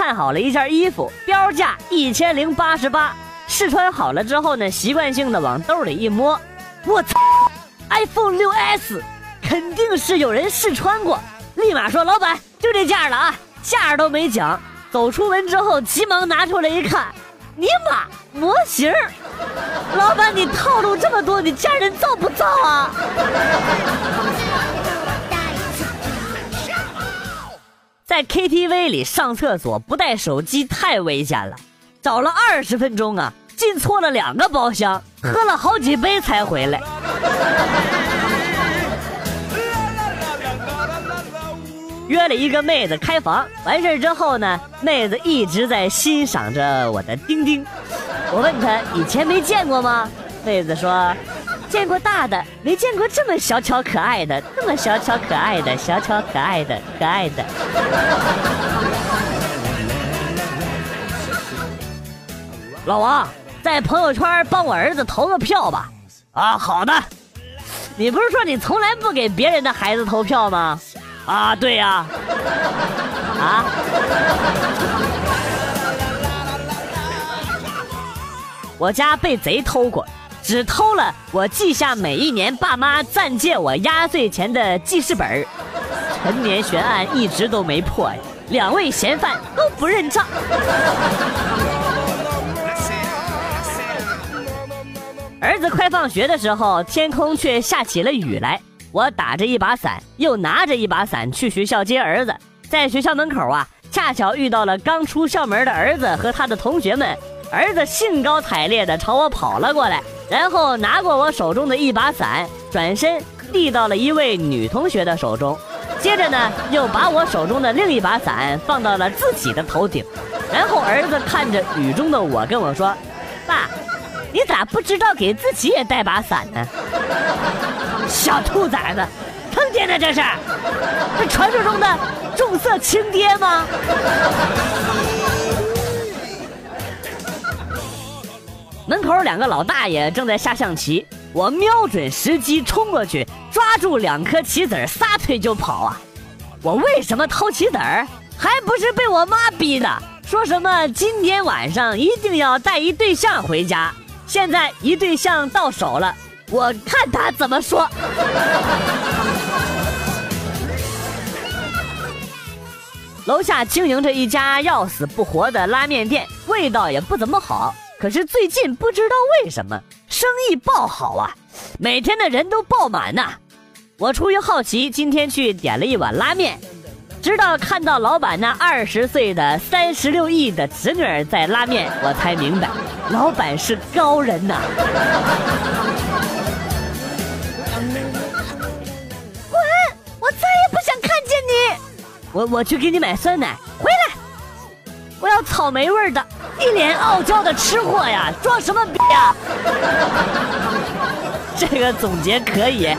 看好了一件衣服，标价一千零八十八。试穿好了之后呢，习惯性的往兜里一摸，我操，iPhone 六 S，肯定是有人试穿过。立马说老板就这价了啊，价都没讲。走出门之后，急忙拿出来一看，尼玛模型！老板你套路这么多，你家人造不造啊？在 KTV 里上厕所不带手机太危险了，找了二十分钟啊，进错了两个包厢，喝了好几杯才回来。约了一个妹子开房，完事之后呢，妹子一直在欣赏着我的丁丁。我问她以前没见过吗？妹子说。见过大的，没见过这么小巧可爱的，这么小巧可爱的，小巧可爱的，可爱的。老王，在朋友圈帮我儿子投个票吧。啊，好的。你不是说你从来不给别人的孩子投票吗？啊，对呀。啊。我家被贼偷过。只偷了我记下每一年爸妈暂借我压岁钱的记事本陈年悬案一直都没破呀，两位嫌犯都不认账。儿子快放学的时候，天空却下起了雨来。我打着一把伞，又拿着一把伞去学校接儿子，在学校门口啊，恰巧遇到了刚出校门的儿子和他的同学们。儿子兴高采烈地朝我跑了过来。然后拿过我手中的一把伞，转身递到了一位女同学的手中，接着呢，又把我手中的另一把伞放到了自己的头顶。然后儿子看着雨中的我跟我说：“爸，你咋不知道给自己也带把伞呢？”小兔崽子，坑爹呢这是？这传说中的重色轻爹吗？门口两个老大爷正在下象棋，我瞄准时机冲过去，抓住两颗棋子撒腿就跑啊！我为什么偷棋子儿？还不是被我妈逼的，说什么今天晚上一定要带一对象回家。现在一对象到手了，我看他怎么说。楼下经营着一家要死不活的拉面店，味道也不怎么好。可是最近不知道为什么生意爆好啊，每天的人都爆满呐。我出于好奇，今天去点了一碗拉面，直到看到老板那二十岁的三十六亿的侄女在拉面，我才明白，老板是高人呐。滚！我再也不想看见你。我我去给你买酸奶，回来。我要草莓味的。一脸傲娇的吃货呀，装什么逼呀？这个总结可以。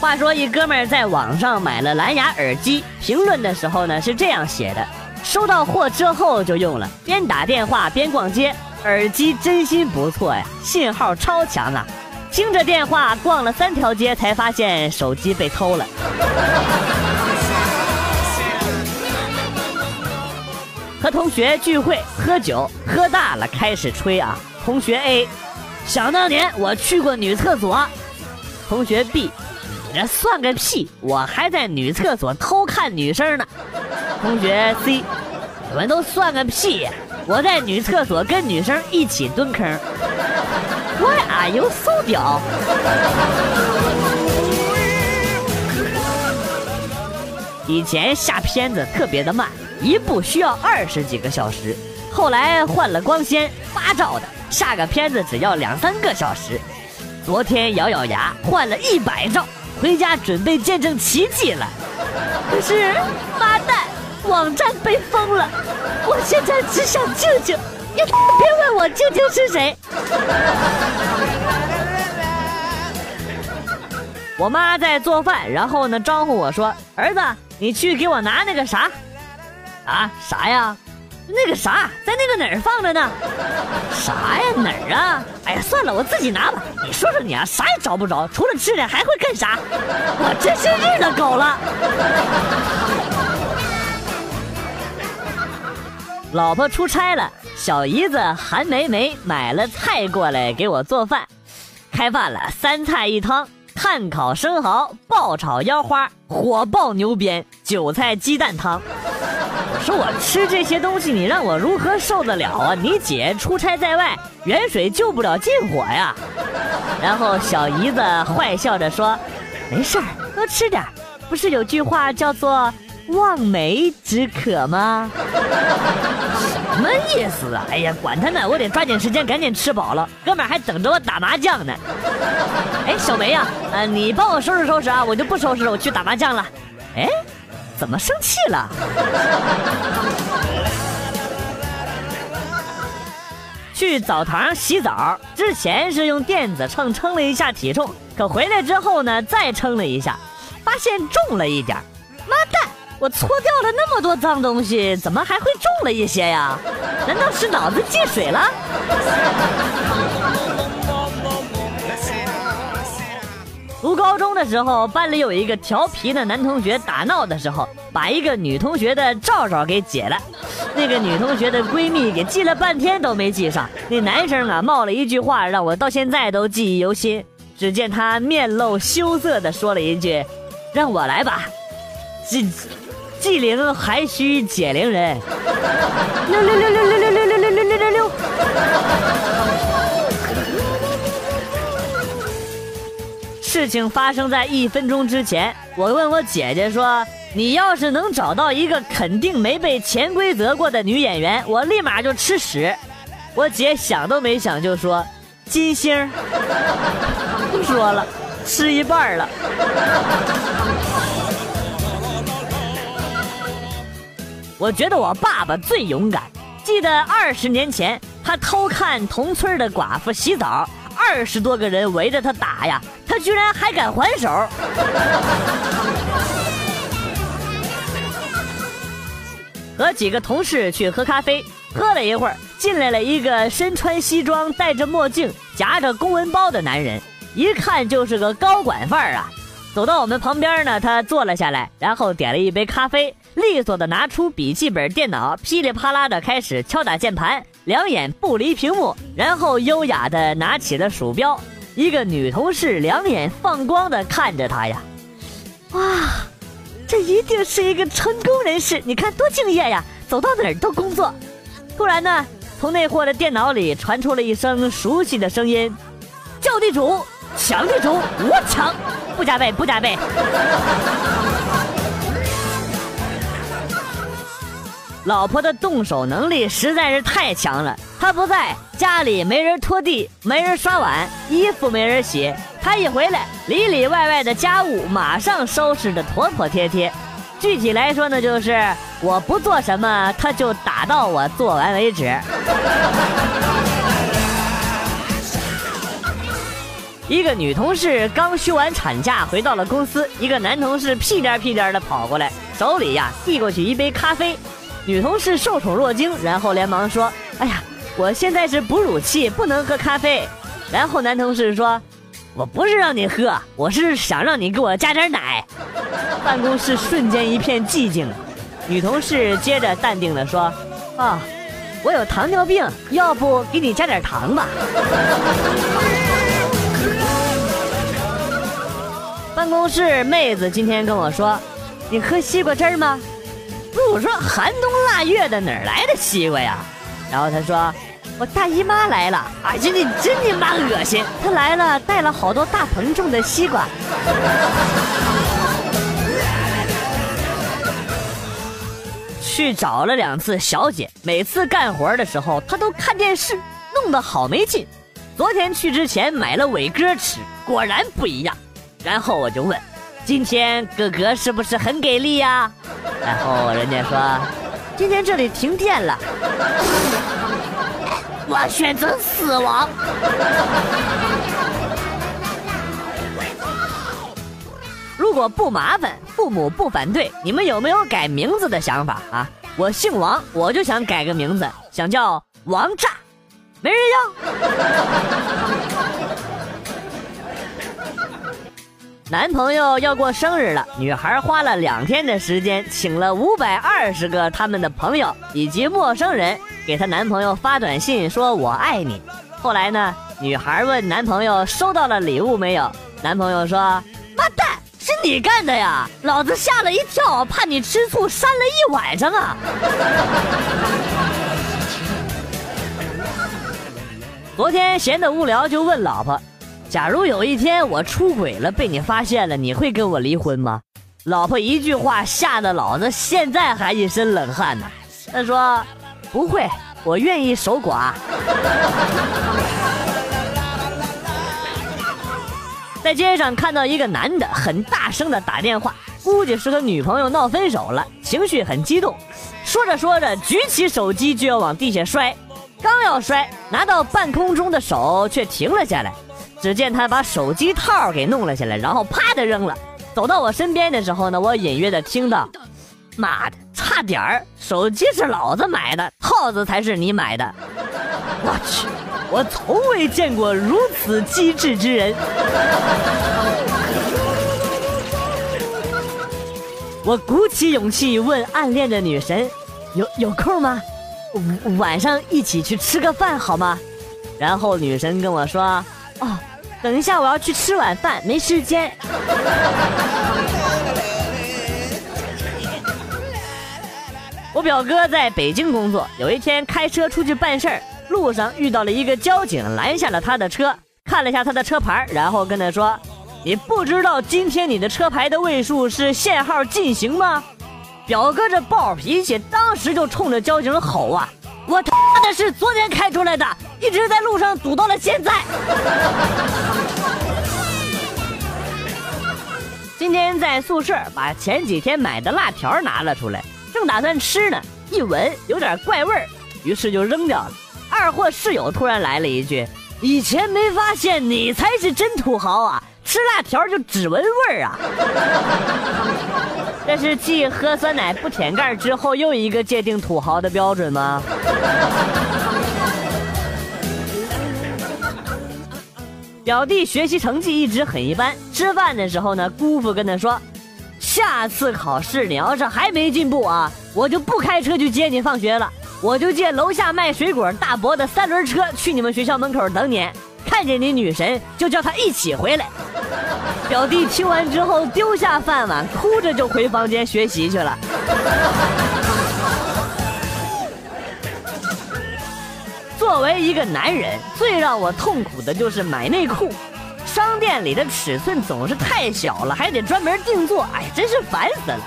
话说，一哥们儿在网上买了蓝牙耳机，评论的时候呢是这样写的：收到货之后就用了，边打电话边逛街，耳机真心不错呀，信号超强啊！听着电话逛了三条街，才发现手机被偷了。和同学聚会喝酒，喝大了开始吹啊。同学 A，想当年我去过女厕所。同学 B，你这算个屁，我还在女厕所偷看女生呢。同学 C，你们都算个屁，我在女厕所跟女生一起蹲坑。Why are you so 屌？以前下片子特别的慢。一部需要二十几个小时，后来换了光纤八兆的，下个片子只要两三个小时。昨天咬咬牙换了一百兆，回家准备见证奇迹了。可是，妈蛋，网站被封了，我现在只想舅舅，你别问我舅舅是谁。我妈在做饭，然后呢招呼我说：“儿子，你去给我拿那个啥。”啊，啥呀？那个啥，在那个哪儿放着呢？啥呀？哪儿啊？哎呀，算了，我自己拿吧。你说说你啊，啥也找不着，除了吃的还会干啥？我真是日了狗了。老婆出差了，小姨子韩梅梅买了菜过来给我做饭，开饭了，三菜一汤。炭烤生蚝、爆炒腰花、火爆牛鞭、韭菜鸡蛋汤。说我吃这些东西，你让我如何受得了啊？你姐出差在外，远水救不了近火呀。然后小姨子坏笑着说：“没事儿，多吃点不是有句话叫做‘望梅止渴’吗？” 什么意思啊？哎呀，管他呢，我得抓紧时间赶紧吃饱了。哥们儿还等着我打麻将呢。哎，小梅呀，呃，你帮我收拾收拾啊，我就不收拾了，我去打麻将了。哎，怎么生气了？去澡堂洗澡之前是用电子秤称了一下体重，可回来之后呢，再称了一下，发现重了一点。妈蛋！我搓掉了那么多脏东西，怎么还会重了一些呀？难道是脑子进水了？读高中的时候，班里有一个调皮的男同学打闹的时候，把一个女同学的罩罩给解了。那个女同学的闺蜜给记了半天都没记上。那男生啊，冒了一句话，让我到现在都记忆犹新。只见他面露羞涩的说了一句：“让我来吧。”记。纪灵还需解铃人。六六六六六六六六六六六六事情发生在一分钟之前，我问我姐姐说：“你要是能找到一个肯定没被潜规则过的女演员，我立马就吃屎。”我姐想都没想就说：“金星。”不 说了，吃一半了。我觉得我爸爸最勇敢。记得二十年前，他偷看同村的寡妇洗澡，二十多个人围着他打呀，他居然还敢还手。和几个同事去喝咖啡，喝了一会儿，进来了一个身穿西装、戴着墨镜、夹着公文包的男人，一看就是个高管范儿啊。走到我们旁边呢，他坐了下来，然后点了一杯咖啡。利索的拿出笔记本电脑，噼里啪啦的开始敲打键盘，两眼不离屏幕，然后优雅的拿起了鼠标。一个女同事两眼放光的看着他呀，哇，这一定是一个成功人士，你看多敬业呀，走到哪儿都工作。突然呢，从那货的电脑里传出了一声熟悉的声音：“叫地主，抢地主，我抢，不加倍，不加倍。”老婆的动手能力实在是太强了，她不在家里，没人拖地，没人刷碗，衣服没人洗。她一回来，里里外外的家务马上收拾的妥妥帖帖。具体来说呢，就是我不做什么，她就打到我做完为止。一个女同事刚休完产假回到了公司，一个男同事屁颠屁颠的跑过来，手里呀递过去一杯咖啡。女同事受宠若惊，然后连忙说：“哎呀，我现在是哺乳期，不能喝咖啡。”然后男同事说：“我不是让你喝，我是想让你给我加点奶。”办公室瞬间一片寂静。女同事接着淡定地说：“啊，我有糖尿病，要不给你加点糖吧？”办公室妹子今天跟我说：“你喝西瓜汁吗？”我说寒冬腊月的哪来的西瓜呀？然后他说我大姨妈来了，哎呀你真你妈恶心！她来了带了好多大棚种的西瓜。去找了两次小姐，每次干活的时候她都看电视，弄得好没劲。昨天去之前买了伟哥吃，果然不一样。然后我就问。今天哥哥是不是很给力呀？然后人家说，今天这里停电了，我选择死亡。如果不麻烦，父母不反对，你们有没有改名字的想法啊？我姓王，我就想改个名字，想叫王炸，没人要。男朋友要过生日了，女孩花了两天的时间，请了五百二十个他们的朋友以及陌生人，给她男朋友发短信说“我爱你”。后来呢，女孩问男朋友收到了礼物没有，男朋友说：“妈蛋，是你干的呀！老子吓了一跳，怕你吃醋，删了一晚上啊！” 昨天闲得无聊，就问老婆。假如有一天我出轨了，被你发现了，你会跟我离婚吗？老婆一句话吓得老子现在还一身冷汗呢。他说：“不会，我愿意守寡。”在街上看到一个男的很大声的打电话，估计是和女朋友闹分手了，情绪很激动，说着说着举起手机就要往地下摔，刚要摔，拿到半空中的手却停了下来。只见他把手机套给弄了下来，然后啪的扔了。走到我身边的时候呢，我隐约的听到：“妈的，差点儿，手机是老子买的，套子才是你买的。”我去，我从未见过如此机智之人。我鼓起勇气问暗恋的女神：“有有空吗？晚上一起去吃个饭好吗？”然后女神跟我说：“。”等一下，我要去吃晚饭，没时间。我表哥在北京工作，有一天开车出去办事儿，路上遇到了一个交警，拦下了他的车，看了一下他的车牌，然后跟他说：“你不知道今天你的车牌的位数是限号进行吗？”表哥这暴脾气，当时就冲着交警吼啊。我他妈的是昨天开出来的，一直在路上堵到了现在。今天在宿舍把前几天买的辣条拿了出来，正打算吃呢，一闻有点怪味儿，于是就扔掉了。二货室友突然来了一句：“以前没发现你才是真土豪啊，吃辣条就只闻味儿啊。”这是继喝酸奶不舔盖之后又一个界定土豪的标准吗？表弟学习成绩一直很一般，吃饭的时候呢，姑父跟他说：“下次考试你要是还没进步啊，我就不开车去接你放学了，我就借楼下卖水果大伯的三轮车去你们学校门口等你，看见你女神就叫她一起回来。”表弟听完之后丢下饭碗，哭着就回房间学习去了。作为一个男人，最让我痛苦的就是买内裤。商店里的尺寸总是太小了，还得专门定做，哎，真是烦死了。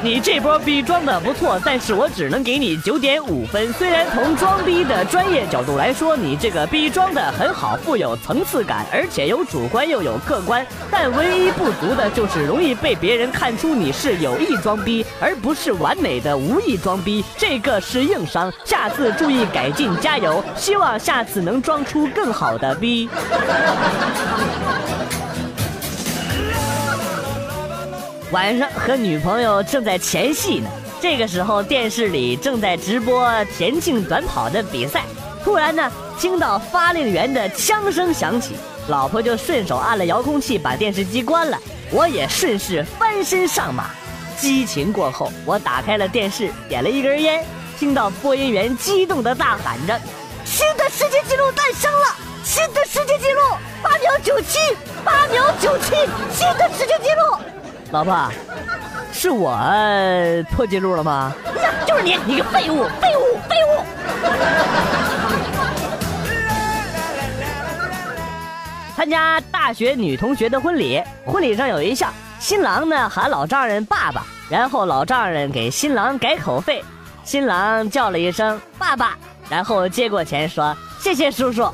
你这波逼装的不错，但是我只能给你九点五分。虽然从装逼的专业角度来说，你这个逼装的很好，富有层次感，而且有主观又有客观，但唯一不足的就是容易被别人看出你是有意装逼，而不是完美的无意装逼，这个是硬伤。下次注意改进，加油！希望下次能装出更好的逼。晚上和女朋友正在前戏呢，这个时候电视里正在直播田径短跑的比赛。突然呢，听到发令员的枪声响起，老婆就顺手按了遥控器把电视机关了，我也顺势翻身上马。激情过后，我打开了电视，点了一根烟，听到播音员激动的大喊着：“新的世界纪录诞生了！新的世界纪录，八秒九七，八秒九七，新的世界纪录！”老婆，是我破纪录了吗？呀，就是你，你个废物，废物，废物！参加大学女同学的婚礼，婚礼上有一项，新郎呢喊老丈人爸爸，然后老丈人给新郎改口费，新郎叫了一声爸爸，然后接过钱说谢谢叔叔。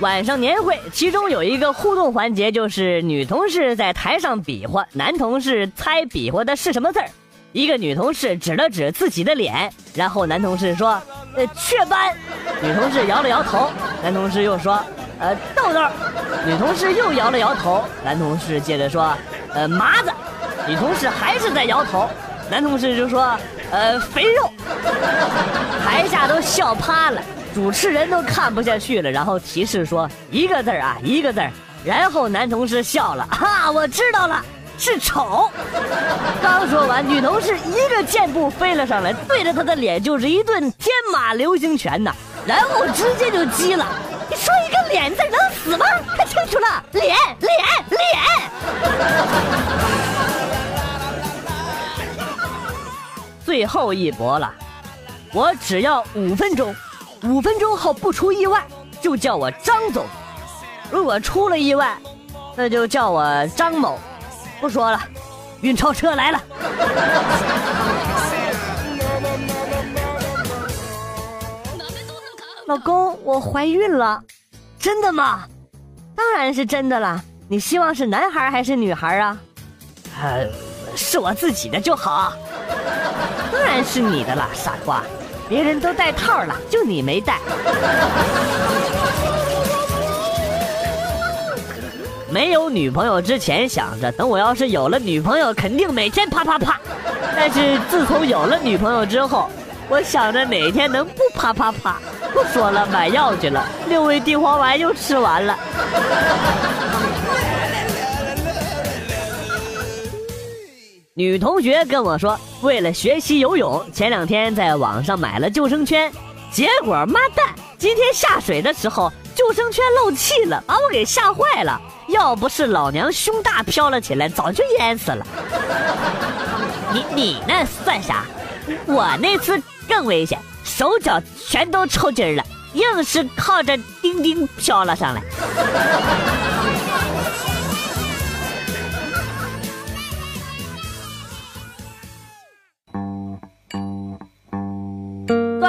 晚上年会，其中有一个互动环节，就是女同事在台上比划，男同事猜比划的是什么字儿。一个女同事指了指自己的脸，然后男同事说：“呃，雀斑。”女同事摇了摇头，男同事又说：“呃，豆豆。女同事又摇了摇头。男同事接着说，呃，麻子。女同事还是在摇头。男同事就说，呃，肥肉。台下都笑趴了，主持人都看不下去了，然后提示说一个字啊，一个字。然后男同事笑了，哈，我知道了。是丑。刚说完，女同事一个箭步飞了上来，对着他的脸就是一顿天马流星拳呐，然后直接就击了。你说一个脸字能死吗？看清楚了，脸脸脸。最后一搏了，我只要五分钟，五分钟后不出意外就叫我张总，如果出了意外，那就叫我张某。不说了，运钞车来了。老公，我怀孕了，真的吗？当然是真的啦。你希望是男孩还是女孩啊？呃，是我自己的就好。当然是你的啦，傻瓜。别人都戴套了，就你没戴。没有女朋友之前想着，等我要是有了女朋友，肯定每天啪啪啪。但是自从有了女朋友之后，我想着哪天能不啪啪啪。不说了，买药去了。六味地黄丸又吃完了。女同学跟我说，为了学习游泳，前两天在网上买了救生圈，结果妈蛋，今天下水的时候救生圈漏气了，把我给吓坏了。要不是老娘胸大飘了起来，早就淹死了。你你那算啥？我那次更危险，手脚全都抽筋了，硬是靠着钉钉飘了上来。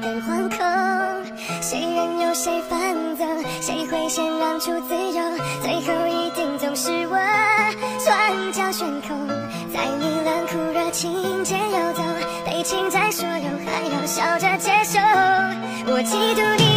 人惶恐。谁任由谁放纵，谁会先让出自由？最后一定总是我，双脚悬空，在你冷酷热情间游走，被侵占所有，还要笑着接受。我嫉妒你